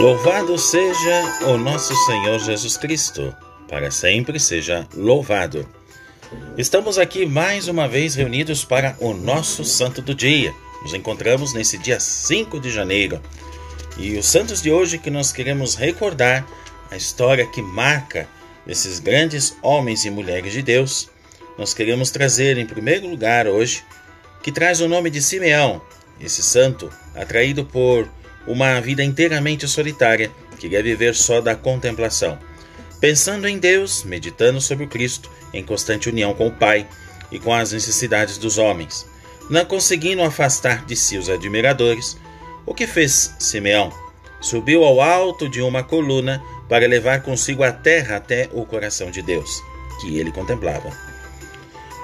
Louvado seja o nosso Senhor Jesus Cristo, para sempre seja louvado. Estamos aqui mais uma vez reunidos para o nosso Santo do Dia. Nos encontramos nesse dia 5 de janeiro. E os santos de hoje que nós queremos recordar a história que marca esses grandes homens e mulheres de Deus, nós queremos trazer em primeiro lugar hoje, que traz o nome de Simeão, esse santo atraído por uma vida inteiramente solitária, queria viver só da contemplação. Pensando em Deus, meditando sobre o Cristo, em constante união com o Pai e com as necessidades dos homens, não conseguindo afastar de si os admiradores, o que fez Simeão? Subiu ao alto de uma coluna para levar consigo a terra até o coração de Deus, que ele contemplava.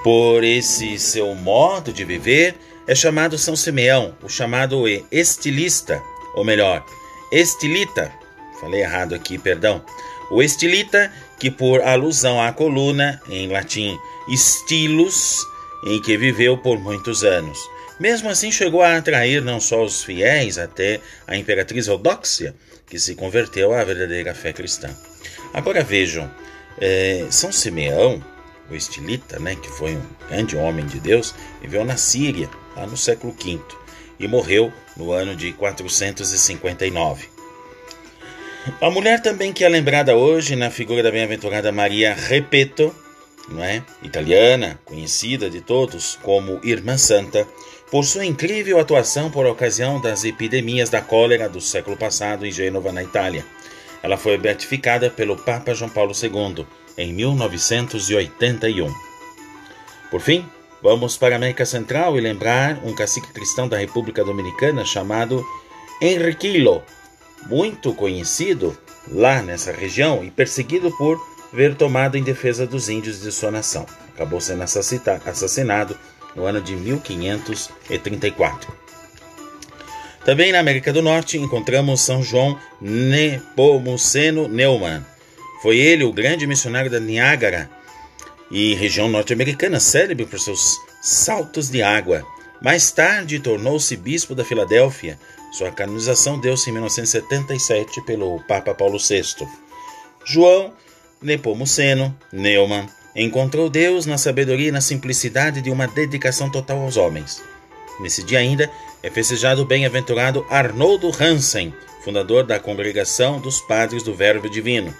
Por esse seu modo de viver, é chamado São Simeão, o chamado estilista, ou melhor, estilita. Falei errado aqui, perdão. O estilita, que por alusão à coluna, em latim estilos, em que viveu por muitos anos. Mesmo assim, chegou a atrair não só os fiéis, até a imperatriz Eudóxia, que se converteu à verdadeira fé cristã. Agora vejam, é, São Simeão, o estilita, né, que foi um grande homem de Deus, viveu na Síria, lá no século V e morreu no ano de 459. A mulher também que é lembrada hoje na figura da bem-aventurada Maria Repeto, não é? italiana, conhecida de todos como Irmã Santa, por sua incrível atuação por ocasião das epidemias da cólera do século passado em Gênova, na Itália. Ela foi beatificada pelo Papa João Paulo II em 1981. Por fim, Vamos para a América Central e lembrar um cacique cristão da República Dominicana chamado Henriquilo, muito conhecido lá nessa região e perseguido por ver tomado em defesa dos índios de sua nação. Acabou sendo assassinado no ano de 1534. Também na América do Norte encontramos São João Nepomuceno Neumann. Foi ele o grande missionário da Niágara, e região norte-americana, célebre por seus saltos de água. Mais tarde tornou-se bispo da Filadélfia. Sua canonização deu-se em 1977 pelo Papa Paulo VI. João Nepomuceno Neumann encontrou Deus na sabedoria e na simplicidade de uma dedicação total aos homens. Nesse dia ainda é festejado o bem-aventurado Arnoldo Hansen, fundador da Congregação dos Padres do Verbo Divino.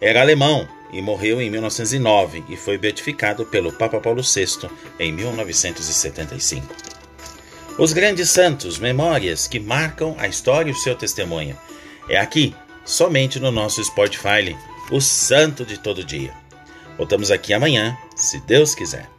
Era alemão e morreu em 1909 e foi beatificado pelo Papa Paulo VI em 1975. Os grandes santos, memórias que marcam a história e o seu testemunho. É aqui, somente no nosso Spotify, o Santo de Todo Dia. Voltamos aqui amanhã, se Deus quiser.